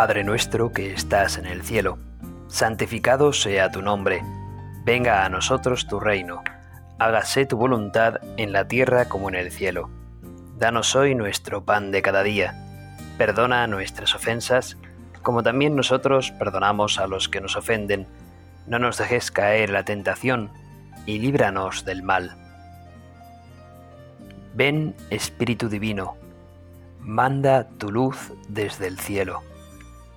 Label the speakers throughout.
Speaker 1: Padre nuestro que estás en el cielo, santificado sea tu nombre, venga a nosotros tu reino, hágase tu voluntad en la tierra como en el cielo. Danos hoy nuestro pan de cada día, perdona nuestras ofensas, como también nosotros perdonamos a los que nos ofenden. No nos dejes caer la tentación, y líbranos del mal. Ven, Espíritu Divino, manda tu luz desde el cielo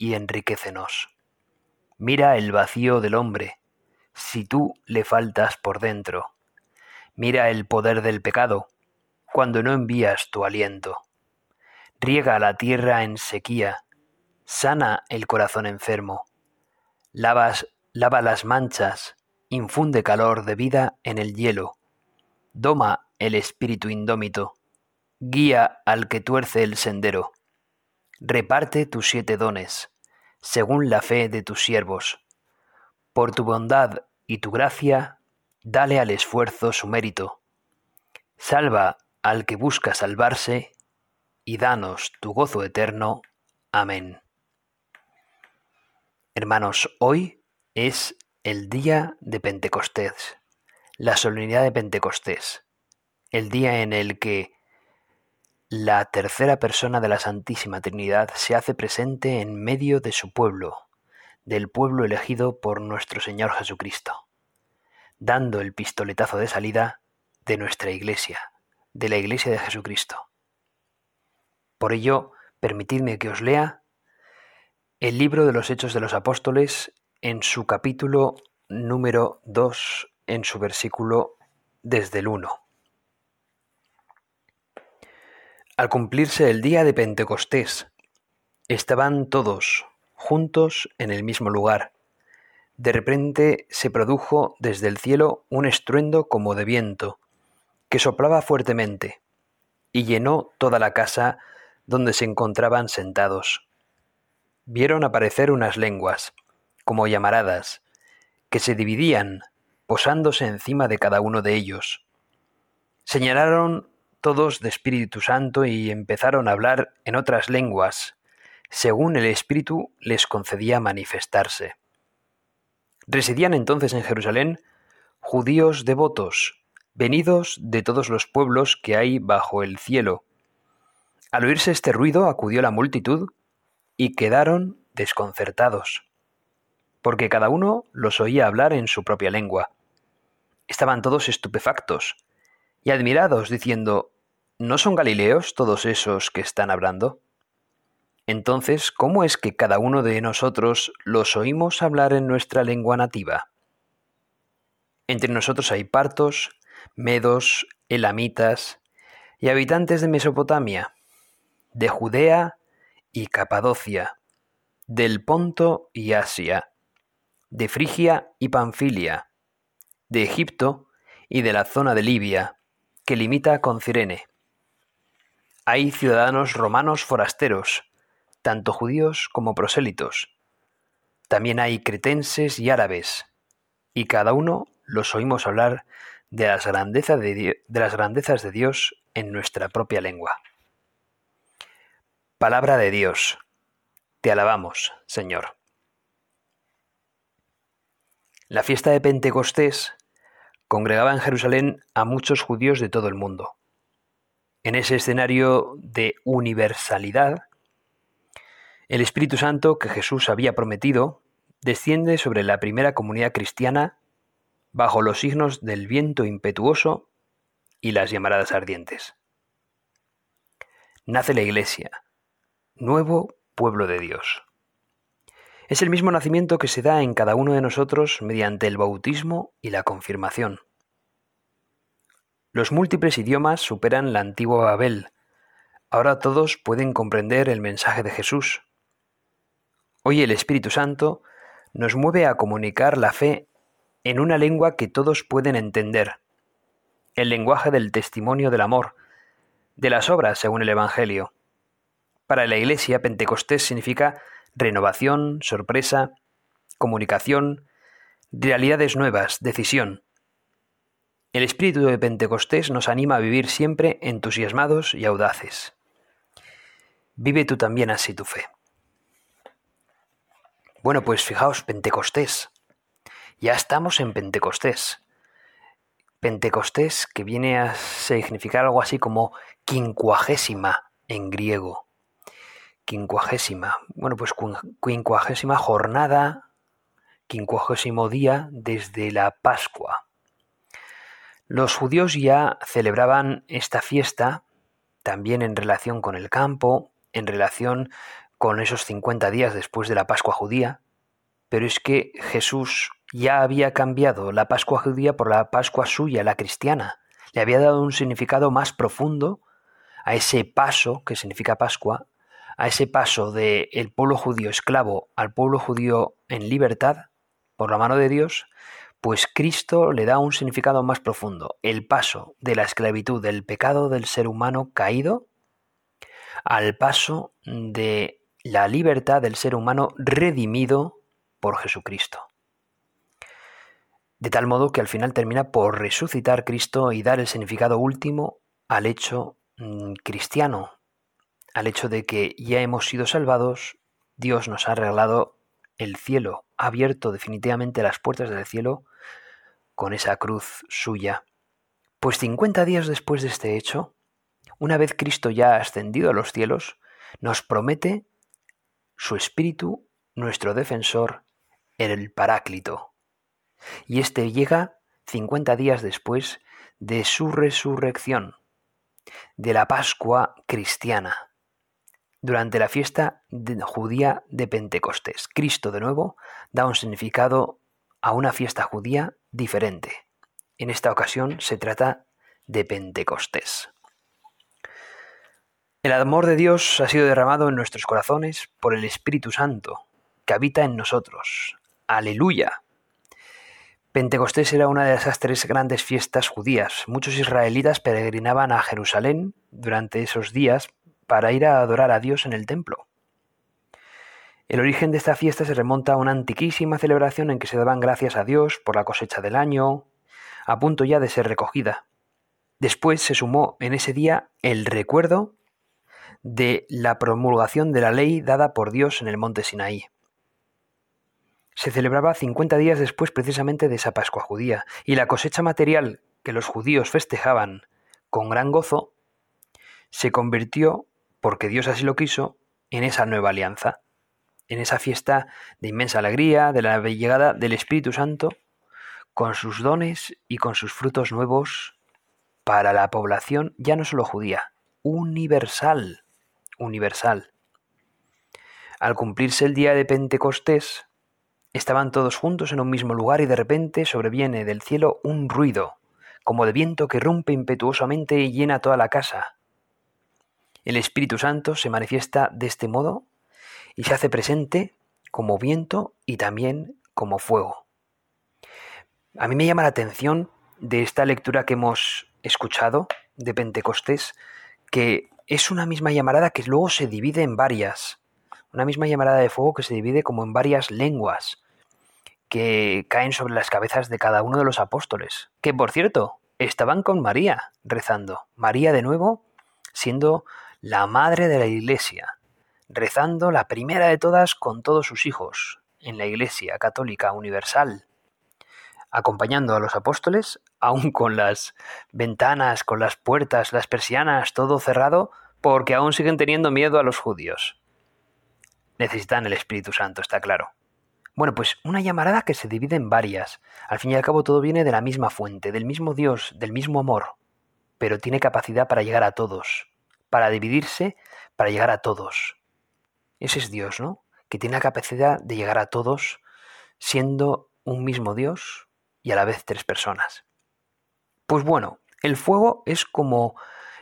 Speaker 1: y enriquecenos. Mira el vacío del hombre, si tú le faltas por dentro. Mira el poder del pecado, cuando no envías tu aliento. Riega la tierra en sequía, sana el corazón enfermo. Lavas, lava las manchas, infunde calor de vida en el hielo. Doma el espíritu indómito, guía al que tuerce el sendero reparte tus siete dones, según la fe de tus siervos. Por tu bondad y tu gracia, dale al esfuerzo su mérito. Salva al que busca salvarse, y danos tu gozo eterno. Amén. Hermanos, hoy es el día de Pentecostés, la solemnidad de Pentecostés, el día en el que la tercera persona de la Santísima Trinidad se hace presente en medio de su pueblo, del pueblo elegido por nuestro Señor Jesucristo, dando el pistoletazo de salida de nuestra Iglesia, de la Iglesia de Jesucristo. Por ello, permitidme que os lea el libro de los Hechos de los Apóstoles en su capítulo número 2, en su versículo desde el 1. Al cumplirse el día de Pentecostés, estaban todos juntos en el mismo lugar. De repente se produjo desde el cielo un estruendo como de viento, que soplaba fuertemente, y llenó toda la casa donde se encontraban sentados. Vieron aparecer unas lenguas, como llamaradas, que se dividían, posándose encima de cada uno de ellos. Señalaron todos de Espíritu Santo y empezaron a hablar en otras lenguas, según el Espíritu les concedía manifestarse. Residían entonces en Jerusalén judíos devotos, venidos de todos los pueblos que hay bajo el cielo. Al oírse este ruido acudió la multitud y quedaron desconcertados, porque cada uno los oía hablar en su propia lengua. Estaban todos estupefactos y admirados, diciendo, ¿No son Galileos todos esos que están hablando? Entonces, ¿cómo es que cada uno de nosotros los oímos hablar en nuestra lengua nativa? Entre nosotros hay partos, medos, elamitas y habitantes de Mesopotamia, de Judea y Capadocia, del Ponto y Asia, de Frigia y Panfilia, de Egipto y de la zona de Libia, que limita con Cirene. Hay ciudadanos romanos forasteros, tanto judíos como prosélitos. También hay cretenses y árabes, y cada uno los oímos hablar de las, de las grandezas de Dios en nuestra propia lengua. Palabra de Dios. Te alabamos, Señor. La fiesta de Pentecostés congregaba en Jerusalén a muchos judíos de todo el mundo. En ese escenario de universalidad, el Espíritu Santo que Jesús había prometido desciende sobre la primera comunidad cristiana bajo los signos del viento impetuoso y las llamaradas ardientes. Nace la Iglesia, nuevo pueblo de Dios. Es el mismo nacimiento que se da en cada uno de nosotros mediante el bautismo y la confirmación. Los múltiples idiomas superan la antigua Babel. Ahora todos pueden comprender el mensaje de Jesús. Hoy el Espíritu Santo nos mueve a comunicar la fe en una lengua que todos pueden entender, el lenguaje del testimonio del amor, de las obras según el Evangelio. Para la Iglesia, Pentecostés significa renovación, sorpresa, comunicación, realidades nuevas, decisión. El espíritu de Pentecostés nos anima a vivir siempre entusiasmados y audaces. Vive tú también así tu fe. Bueno, pues fijaos, Pentecostés. Ya estamos en Pentecostés. Pentecostés que viene a significar algo así como quincuagésima en griego. Quincuagésima. Bueno, pues quincuagésima jornada, quincuagésimo día desde la Pascua. Los judíos ya celebraban esta fiesta también en relación con el campo, en relación con esos 50 días después de la Pascua judía, pero es que Jesús ya había cambiado la Pascua judía por la Pascua suya, la cristiana. Le había dado un significado más profundo a ese paso que significa Pascua, a ese paso del el pueblo judío esclavo al pueblo judío en libertad por la mano de Dios, pues Cristo le da un significado más profundo, el paso de la esclavitud del pecado del ser humano caído al paso de la libertad del ser humano redimido por Jesucristo. De tal modo que al final termina por resucitar Cristo y dar el significado último al hecho mm, cristiano, al hecho de que ya hemos sido salvados, Dios nos ha regalado el cielo, ha abierto definitivamente las puertas del cielo con esa cruz suya. Pues 50 días después de este hecho, una vez Cristo ya ha ascendido a los cielos, nos promete su espíritu, nuestro defensor, el Paráclito. Y éste llega 50 días después de su resurrección, de la Pascua cristiana, durante la fiesta judía de Pentecostés. Cristo de nuevo da un significado a una fiesta judía diferente. En esta ocasión se trata de Pentecostés. El amor de Dios ha sido derramado en nuestros corazones por el Espíritu Santo, que habita en nosotros. Aleluya. Pentecostés era una de esas tres grandes fiestas judías. Muchos israelitas peregrinaban a Jerusalén durante esos días para ir a adorar a Dios en el templo. El origen de esta fiesta se remonta a una antiquísima celebración en que se daban gracias a Dios por la cosecha del año, a punto ya de ser recogida. Después se sumó en ese día el recuerdo de la promulgación de la ley dada por Dios en el monte Sinaí. Se celebraba 50 días después precisamente de esa Pascua judía, y la cosecha material que los judíos festejaban con gran gozo se convirtió, porque Dios así lo quiso, en esa nueva alianza, en esa fiesta de inmensa alegría, de la llegada del Espíritu Santo, con sus dones y con sus frutos nuevos para la población ya no solo judía, universal universal. Al cumplirse el día de Pentecostés, estaban todos juntos en un mismo lugar y de repente sobreviene del cielo un ruido, como de viento que rompe impetuosamente y llena toda la casa. El Espíritu Santo se manifiesta de este modo y se hace presente como viento y también como fuego. A mí me llama la atención de esta lectura que hemos escuchado de Pentecostés que es una misma llamarada que luego se divide en varias. Una misma llamarada de fuego que se divide como en varias lenguas que caen sobre las cabezas de cada uno de los apóstoles. Que por cierto, estaban con María rezando. María de nuevo siendo la madre de la iglesia, rezando la primera de todas con todos sus hijos en la iglesia católica universal acompañando a los apóstoles, aún con las ventanas, con las puertas, las persianas, todo cerrado, porque aún siguen teniendo miedo a los judíos. Necesitan el Espíritu Santo, está claro. Bueno, pues una llamarada que se divide en varias. Al fin y al cabo todo viene de la misma fuente, del mismo Dios, del mismo amor, pero tiene capacidad para llegar a todos, para dividirse, para llegar a todos. Ese es Dios, ¿no? Que tiene la capacidad de llegar a todos siendo un mismo Dios, y a la vez tres personas. Pues bueno, el fuego es como,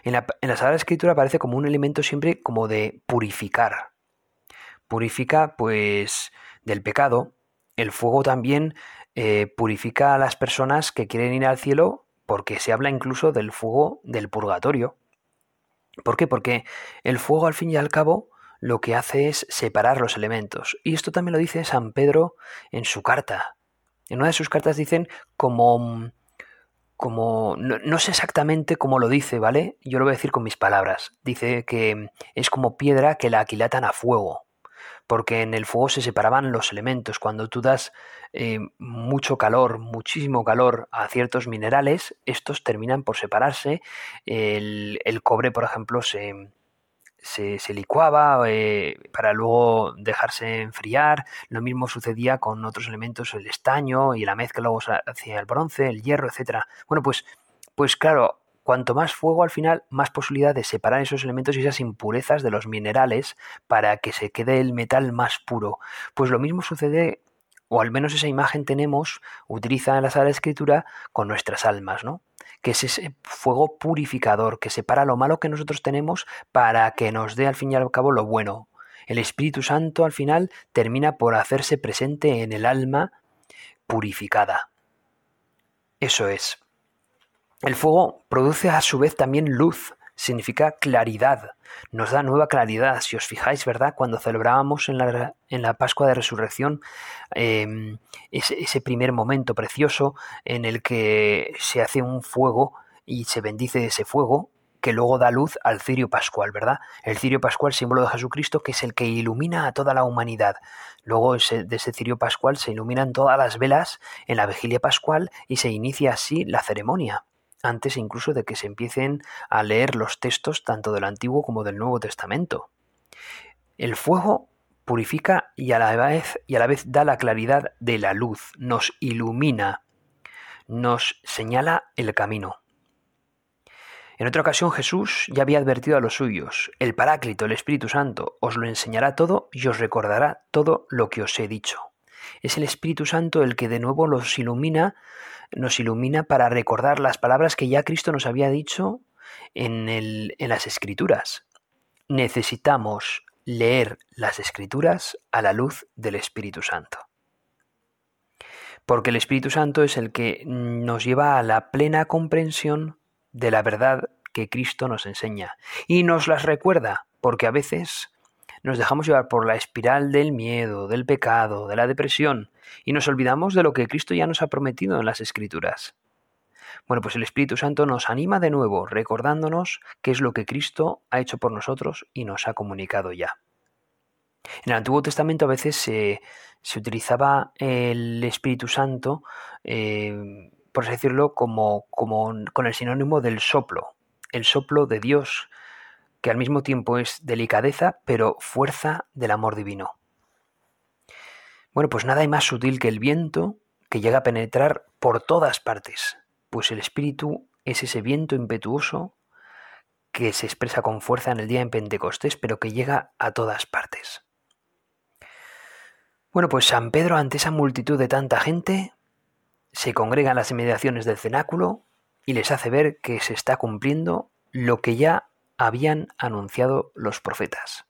Speaker 1: en la, en la Sagrada Escritura parece como un elemento siempre como de purificar. purifica pues del pecado. El fuego también eh, purifica a las personas que quieren ir al cielo porque se habla incluso del fuego del purgatorio. ¿Por qué? Porque el fuego al fin y al cabo lo que hace es separar los elementos. Y esto también lo dice San Pedro en su carta. En una de sus cartas dicen como... como no, no, sé exactamente cómo lo dice, ¿vale? Yo lo voy a decir con mis palabras. Dice que es como piedra que la aquilatan a fuego porque en el fuego se separaban los elementos. Cuando tú das eh, mucho calor, muchísimo calor a ciertos minerales, estos terminan por separarse. El, cobre, por ejemplo, se, se, licuaba eh, para luego dejarse enfriar. Lo mismo sucedía con otros elementos, el estaño y la mezcla luego hacia el bronce, el hierro, etc. Bueno, pues, pues claro, Cuanto más fuego al final, más posibilidad de separar esos elementos y esas impurezas de los minerales para que se quede el metal más puro. Pues lo mismo sucede, o al menos esa imagen tenemos, utiliza la Sala Escritura con nuestras almas, ¿no? que es ese fuego purificador que separa lo malo que nosotros tenemos para que nos dé al fin y al cabo lo bueno. El Espíritu Santo al final termina por hacerse presente en el alma purificada. Eso es. El fuego produce a su vez también luz, significa claridad, nos da nueva claridad. Si os fijáis, ¿verdad? Cuando celebrábamos en la, en la Pascua de Resurrección em, ese, ese, primer momento precioso en el que se hace un fuego y se bendice ese fuego que luego da luz al cirio pascual, ¿verdad? El cirio pascual, símbolo de Jesucristo, que es el que ilumina a toda la humanidad. Luego de ese cirio pascual se iluminan todas las velas en la vigilia pascual y se inicia así la ceremonia antes incluso de que se empiecen a leer los textos tanto del Antiguo como del Nuevo Testamento. El fuego purifica y a la vez, y a la vez da la claridad de la luz, nos ilumina, nos señala el camino. En otra ocasión Jesús ya había advertido a los suyos, el Paráclito, el Espíritu Santo, os lo enseñará todo y os recordará todo lo que os he dicho. Es el Espíritu Santo el que de nuevo los ilumina, nos ilumina para recordar las palabras que ya Cristo nos había dicho en, el, en las Escrituras. Necesitamos leer las Escrituras a la luz del Espíritu Santo. Porque el Espíritu Santo es el que nos lleva a la plena comprensión de la verdad que Cristo nos enseña y nos las recuerda, porque a veces nos dejamos llevar por la espiral del miedo, del pecado, de la depresión, y nos olvidamos de lo que Cristo ya nos ha prometido en las Escrituras. Bueno, pues el Espíritu Santo nos anima de nuevo, recordándonos qué es lo que Cristo ha hecho por nosotros y nos ha comunicado ya. En el Antiguo Testamento a veces se, utilizaba el Espíritu Santo, eh, por así decirlo, como, como con el sinónimo del soplo, el soplo de Dios, que al mismo tiempo es delicadeza, pero fuerza del amor divino. Bueno, pues nada hay más sutil que el viento que llega a penetrar por todas partes, pues el Espíritu es ese viento impetuoso que se expresa con fuerza en el día en Pentecostés, pero que llega a todas partes. Bueno, pues San Pedro, ante esa multitud de tanta gente, se congrega en las inmediaciones del cenáculo y les hace ver que se está cumpliendo lo que ya habían anunciado los profetas.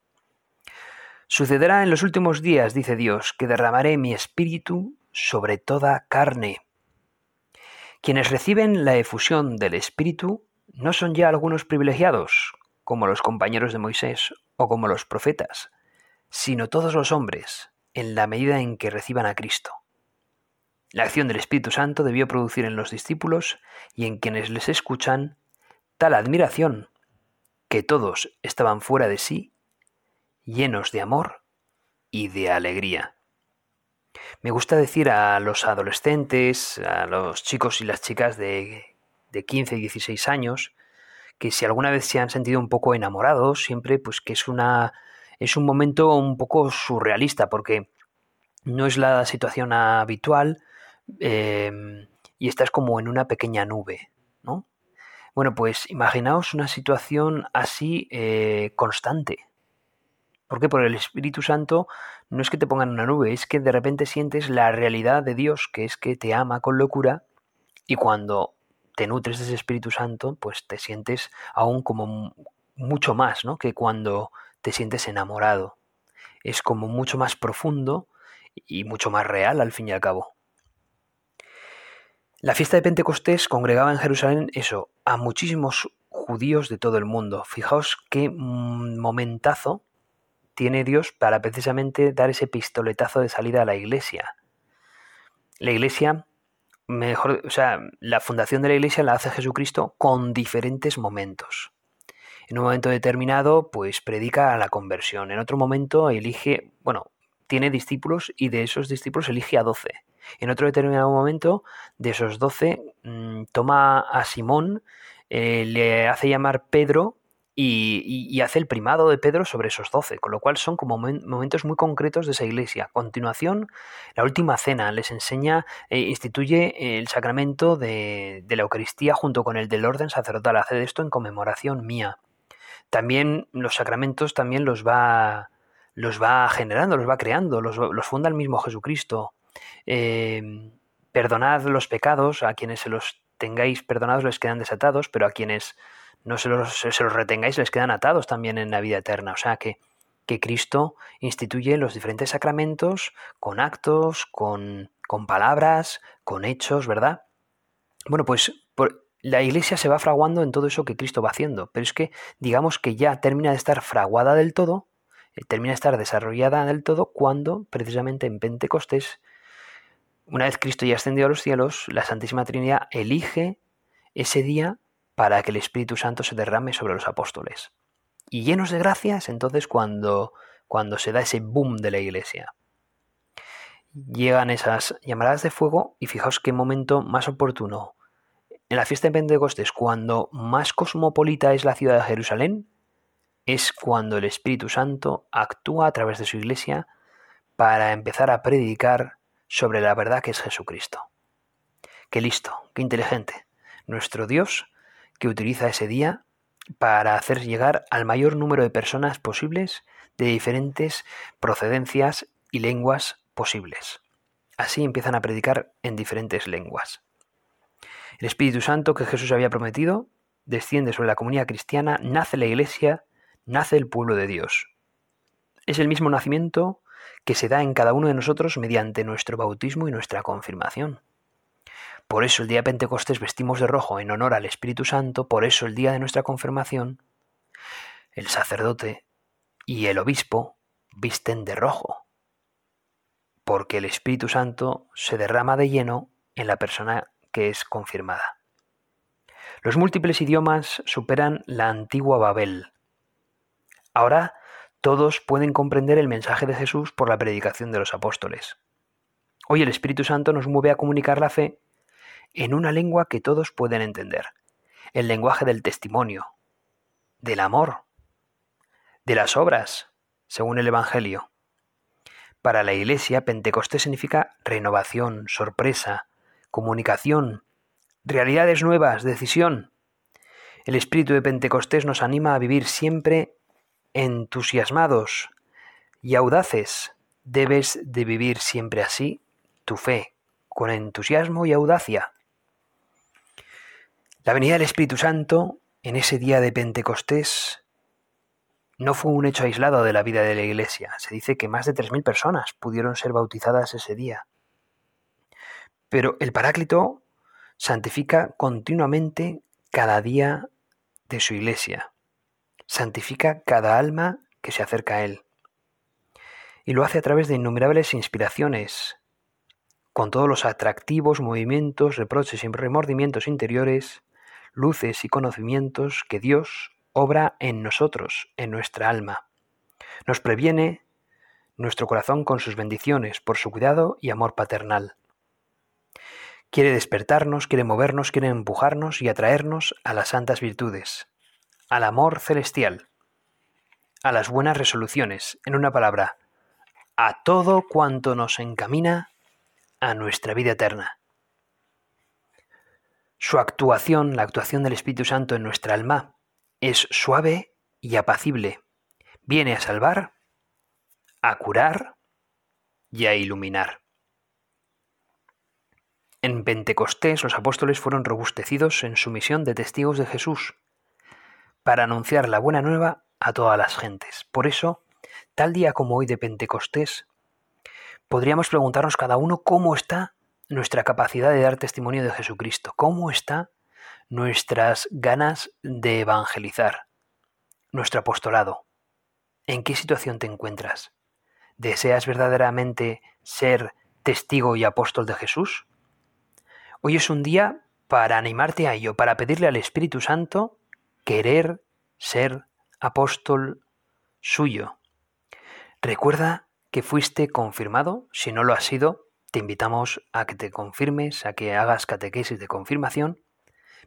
Speaker 1: Sucederá en los últimos días, dice Dios, que derramaré mi espíritu sobre toda carne. Quienes reciben la efusión del espíritu no son ya algunos privilegiados, como los compañeros de Moisés o como los profetas, sino todos los hombres, en la medida en que reciban a Cristo. La acción del Espíritu Santo debió producir en los discípulos y en quienes les escuchan tal admiración que todos estaban fuera de sí, llenos de amor y de alegría. Me gusta decir a los adolescentes, a los chicos y las chicas de, de 15 y 16 años, que si alguna vez se han sentido un poco enamorados, siempre pues que es una es un momento un poco surrealista porque no es la situación habitual eh, y estás como en una pequeña nube, ¿no? Bueno, pues imaginaos una situación así eh, constante. Porque por el Espíritu Santo no es que te pongan una nube, es que de repente sientes la realidad de Dios, que es que te ama con locura, y cuando te nutres de ese Espíritu Santo, pues te sientes aún como mucho más, ¿no? Que cuando te sientes enamorado. es como mucho más profundo y mucho más real al fin y al cabo. La fiesta de Pentecostés congregaba en Jerusalén eso, a muchísimos judíos de todo el mundo. Fijaos qué momentazo tiene Dios para precisamente dar ese pistoletazo de salida a la iglesia. La iglesia, mejor, o sea, la fundación de la iglesia la hace Jesucristo con diferentes momentos. En un momento determinado, pues predica a la conversión. En otro momento elige, bueno, tiene discípulos y de esos discípulos elige a doce. En otro determinado momento, de esos doce, mm, toma a Simón, eh, le hace llamar Pedro y, hace el primado de Pedro sobre esos doce, con lo cual son como momentos muy concretos de esa iglesia. A continuación, la última cena les enseña, e instituye el sacramento de, de, la Eucaristía junto con el del orden sacerdotal. Hace esto en conmemoración mía. También los sacramentos también los va, los va generando, los va creando, los, los funda el mismo Jesucristo. Eh, perdonad los pecados, a quienes se los tengáis perdonados les quedan desatados, pero a quienes no se los, se los retengáis les quedan atados también en la vida eterna. O sea que, que Cristo instituye los diferentes sacramentos con actos, con, con palabras, con hechos, ¿verdad? Bueno, pues la iglesia se va fraguando en todo eso que Cristo va haciendo, pero es que digamos que ya termina de estar fraguada del todo, termina de estar desarrollada del todo cuando precisamente en Pentecostés una vez Cristo ya ascendió a los cielos, la Santísima Trinidad elige ese día para que el Espíritu Santo se derrame sobre los apóstoles. Y llenos de gracias, entonces cuando, cuando se da ese boom de la iglesia. Llegan esas llamaradas de fuego y fijaos qué momento más oportuno. En la fiesta de Pentecostés, cuando más cosmopolita es la ciudad de Jerusalén, es cuando el Espíritu Santo actúa a través de su iglesia para empezar a predicar sobre la verdad que es Jesucristo. Qué listo, qué inteligente. Nuestro Dios que utiliza ese día para hacer llegar al mayor número de personas posibles de diferentes procedencias y lenguas posibles. Así empiezan a predicar en diferentes lenguas. El Espíritu Santo que Jesús había prometido desciende sobre la comunidad cristiana, nace la iglesia, nace el pueblo de Dios. Es el mismo nacimiento que se da en cada uno de nosotros mediante nuestro bautismo y nuestra confirmación. Por eso el día de Pentecostés vestimos de rojo en honor al Espíritu Santo, por eso el día de nuestra confirmación, el sacerdote y el obispo visten de rojo, porque el Espíritu Santo se derrama de lleno en la persona que es confirmada. Los múltiples idiomas superan la antigua Babel. Ahora todos pueden comprender el mensaje de Jesús por la predicación de los apóstoles. Hoy el Espíritu Santo nos mueve a comunicar la fe en una lengua que todos pueden entender, el lenguaje del testimonio, del amor, de las obras, según el Evangelio. Para la Iglesia, Pentecostés significa renovación, sorpresa, comunicación, realidades nuevas, decisión. El espíritu de Pentecostés nos anima a vivir siempre entusiasmados y audaces. Debes de vivir siempre así tu fe, con entusiasmo y audacia. La venida del Espíritu Santo en ese día de Pentecostés no fue un hecho aislado de la vida de la Iglesia. Se dice que más de 3.000 personas pudieron ser bautizadas ese día. Pero el Paráclito santifica continuamente cada día de su Iglesia santifica cada alma que se acerca a Él. Y lo hace a través de innumerables inspiraciones, con todos los atractivos movimientos, reproches y remordimientos interiores, luces y conocimientos que Dios obra en nosotros, en nuestra alma. Nos previene nuestro corazón con sus bendiciones, por su cuidado y amor paternal. Quiere despertarnos, quiere movernos, quiere empujarnos y atraernos a las santas virtudes, al amor celestial, a las buenas resoluciones, en una palabra, a todo cuanto nos encamina a nuestra vida eterna. Su actuación, la actuación del Espíritu Santo en nuestra alma, es suave y apacible. Viene a salvar, a curar y a iluminar. En Pentecostés los apóstoles fueron robustecidos en su misión de testigos de Jesús para anunciar la buena nueva a todas las gentes. Por eso, tal día como hoy de Pentecostés, podríamos preguntarnos cada uno cómo está nuestra capacidad de dar testimonio de Jesucristo, cómo está nuestras ganas de evangelizar, nuestro apostolado. ¿En qué situación te encuentras? ¿Deseas verdaderamente ser testigo y apóstol de Jesús? Hoy es un día para animarte a ello, para pedirle al Espíritu Santo querer ser apóstol suyo. Recuerda que fuiste confirmado, si no lo has sido, te invitamos a que te confirmes, a que hagas catequesis de confirmación,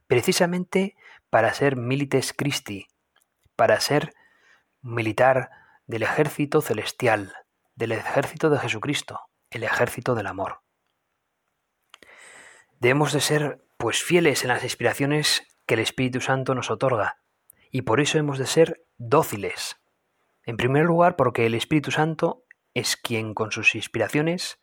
Speaker 1: precisamente para ser milites Christi, para ser militar del ejército celestial, del ejército de Jesucristo, el ejército del amor. Debemos de ser pues fieles en las inspiraciones que el Espíritu Santo nos otorga, y por eso hemos de ser dóciles. En primer lugar, porque el Espíritu Santo es quien con sus inspiraciones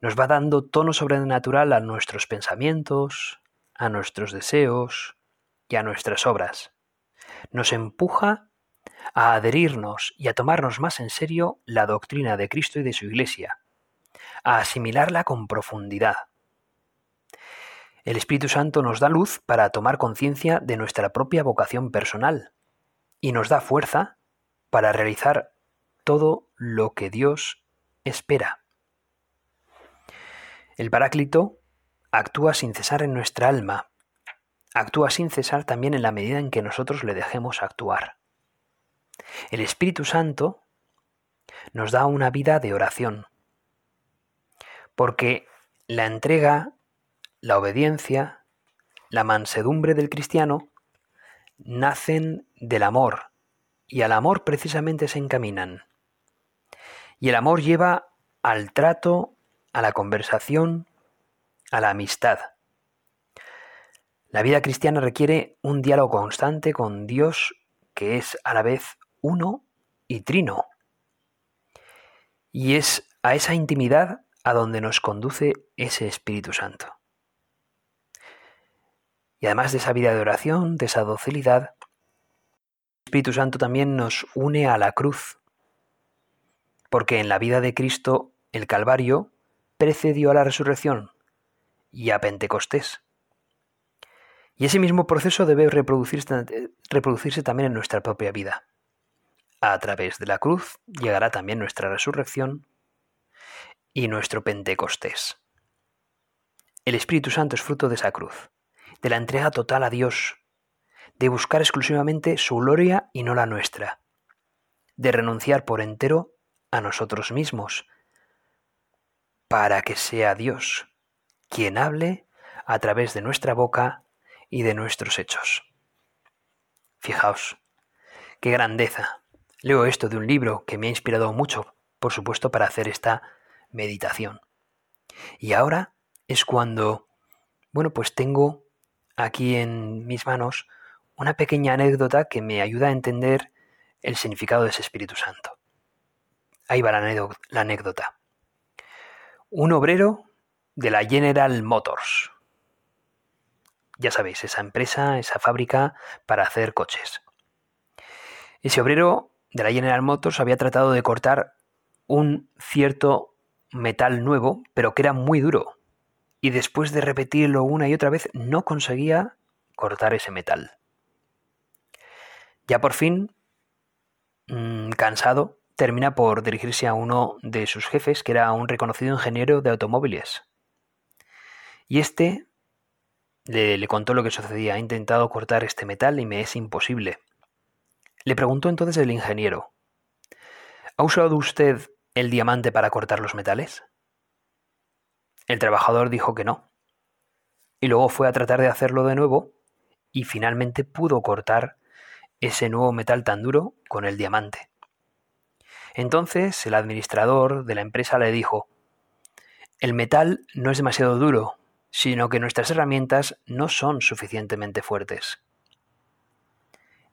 Speaker 1: nos va dando tono sobrenatural a nuestros pensamientos, a nuestros deseos y a nuestras obras. Nos empuja a adherirnos y a tomarnos más en serio la doctrina de Cristo y de su Iglesia, a asimilarla con profundidad. El Espíritu Santo nos da luz para tomar conciencia de nuestra propia vocación personal y nos da fuerza para realizar todo lo que Dios espera. El Paráclito actúa sin cesar en nuestra alma, actúa sin cesar también en la medida en que nosotros le dejemos actuar. El Espíritu Santo nos da una vida de oración, porque la entrega, la obediencia, la mansedumbre del cristiano nacen del amor, y al amor precisamente se encaminan. Y el amor lleva al trato a la conversación, a la amistad. La vida cristiana requiere un diálogo constante con Dios que es a la vez uno y trino. Y es a esa intimidad a donde nos conduce ese Espíritu Santo. Y además de esa vida de oración, de esa docilidad, el Espíritu Santo también nos une a la cruz, porque en la vida de Cristo el Calvario precedió a la resurrección y a Pentecostés. Y ese mismo proceso debe reproducirse, también en nuestra propia vida. A través de la cruz llegará también nuestra resurrección y nuestro Pentecostés. El Espíritu Santo es fruto de esa cruz, de la entrega total a Dios, de buscar exclusivamente su gloria y no la nuestra, de renunciar por entero a nosotros mismos, para que sea Dios quien hable a través de nuestra boca y de nuestros hechos. Fijaos, qué grandeza. Leo esto de un libro que me ha inspirado mucho, por supuesto, para hacer esta meditación. Y ahora es cuando, bueno, pues tengo aquí en mis manos una pequeña anécdota que me ayuda a entender el significado de ese Espíritu Santo. Ahí va la anécdota. Un obrero de la General Motors. Ya sabéis, esa empresa, esa fábrica para hacer coches. Ese obrero de la General Motors había tratado de cortar un cierto metal nuevo, pero que era muy duro. Y después de repetirlo una y otra vez, no conseguía cortar ese metal. Ya por fin, mm, cansado, termina por dirigirse a uno de sus jefes, que era un reconocido ingeniero de automóviles. Y este le, le, contó lo que sucedía. Ha intentado cortar este metal y me es imposible. Le preguntó entonces el ingeniero, ¿ha usado usted el diamante para cortar los metales? El trabajador dijo que no. Y luego fue a tratar de hacerlo de nuevo y finalmente pudo cortar ese nuevo metal tan duro con el diamante. Entonces el administrador de la empresa le dijo, el metal no es demasiado duro, sino que nuestras herramientas no son suficientemente fuertes.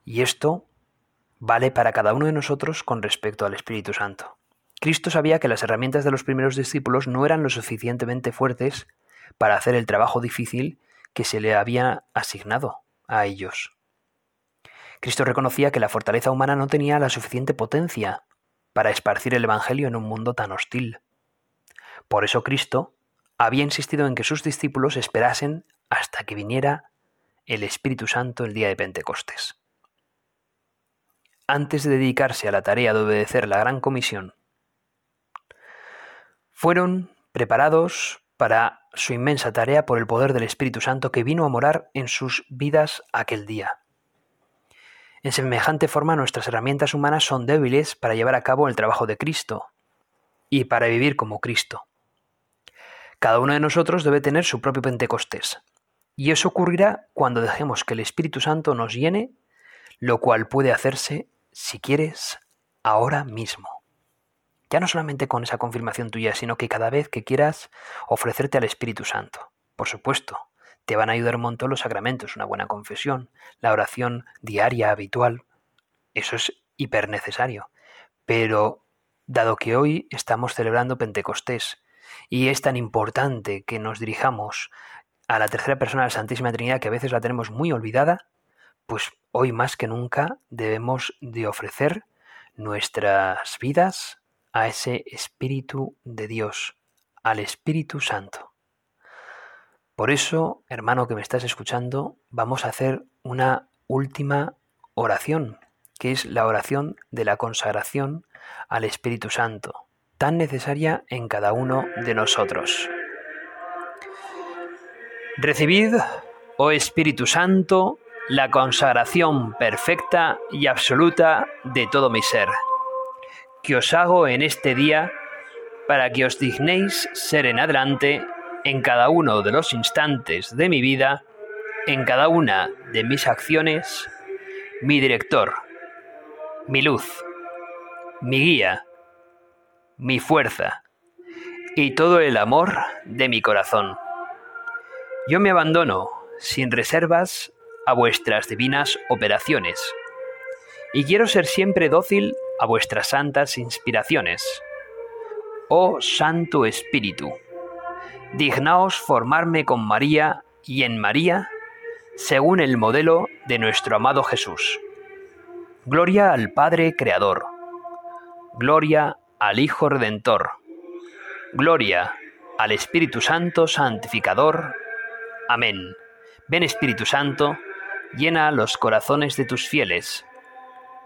Speaker 1: Y esto vale para cada uno de nosotros con respecto al Espíritu Santo. Cristo sabía que las herramientas de los primeros discípulos no eran lo suficientemente fuertes para hacer el trabajo difícil que se le había asignado a ellos. Cristo reconocía que la fortaleza humana no tenía la suficiente potencia para esparcir el Evangelio en un mundo tan hostil. Por eso Cristo había insistido en que sus discípulos esperasen hasta que viniera el Espíritu Santo el día de Pentecostés. Antes de dedicarse a la tarea de obedecer la gran comisión, fueron preparados para su inmensa tarea por el poder del Espíritu Santo que vino a morar en sus vidas aquel día. En semejante forma nuestras herramientas humanas son débiles para llevar a cabo el trabajo de Cristo y para vivir como Cristo. Cada uno de nosotros debe tener su propio Pentecostés, y eso ocurrirá cuando dejemos que el Espíritu Santo nos llene, lo cual puede hacerse, si quieres, ahora mismo. Ya no solamente con esa confirmación tuya, sino que cada vez que quieras ofrecerte al Espíritu Santo. Por supuesto, te van a ayudar un montón los sacramentos, una buena confesión, la oración diaria, habitual. Eso es hiper necesario. Pero, dado que hoy estamos celebrando Pentecostés y es tan importante que nos dirijamos a la tercera persona de la Santísima Trinidad, que a veces la tenemos muy olvidada, pues hoy más que nunca debemos de ofrecer nuestras vidas a ese Espíritu de Dios, al Espíritu Santo. Por eso, hermano que me estás escuchando, vamos a hacer una última oración, que es la oración de la consagración al Espíritu Santo, tan necesaria en cada uno de nosotros. Recibid, oh Espíritu Santo, la consagración perfecta y absoluta de todo mi ser, que os hago en este día para que os dignéis ser en adelante en cada uno de los instantes de mi vida, en cada una de mis acciones, mi director, mi luz, mi guía, mi fuerza y todo el amor de mi corazón. Yo me abandono sin reservas a vuestras divinas operaciones y quiero ser siempre dócil a vuestras santas inspiraciones. Oh Santo Espíritu, dignaos formarme con María y en María, según el modelo de nuestro amado Jesús. Gloria al Padre Creador. Gloria al Hijo Redentor. Gloria al Espíritu Santo Santificador. Amén. Ven Espíritu Santo, llena los corazones de tus fieles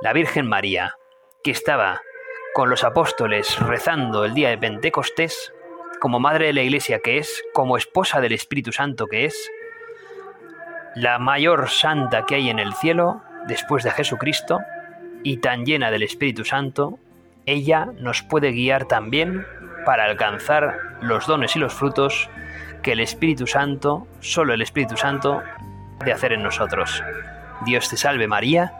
Speaker 1: la Virgen María, que estaba con los apóstoles rezando el día de Pentecostés como madre de la Iglesia que es, como esposa del Espíritu Santo que es, la mayor santa que hay en el cielo después de Jesucristo y tan llena del Espíritu Santo, ella nos puede guiar también para alcanzar los dones y los frutos que el Espíritu Santo, solo el Espíritu Santo, de hacer en nosotros. Dios te salve María,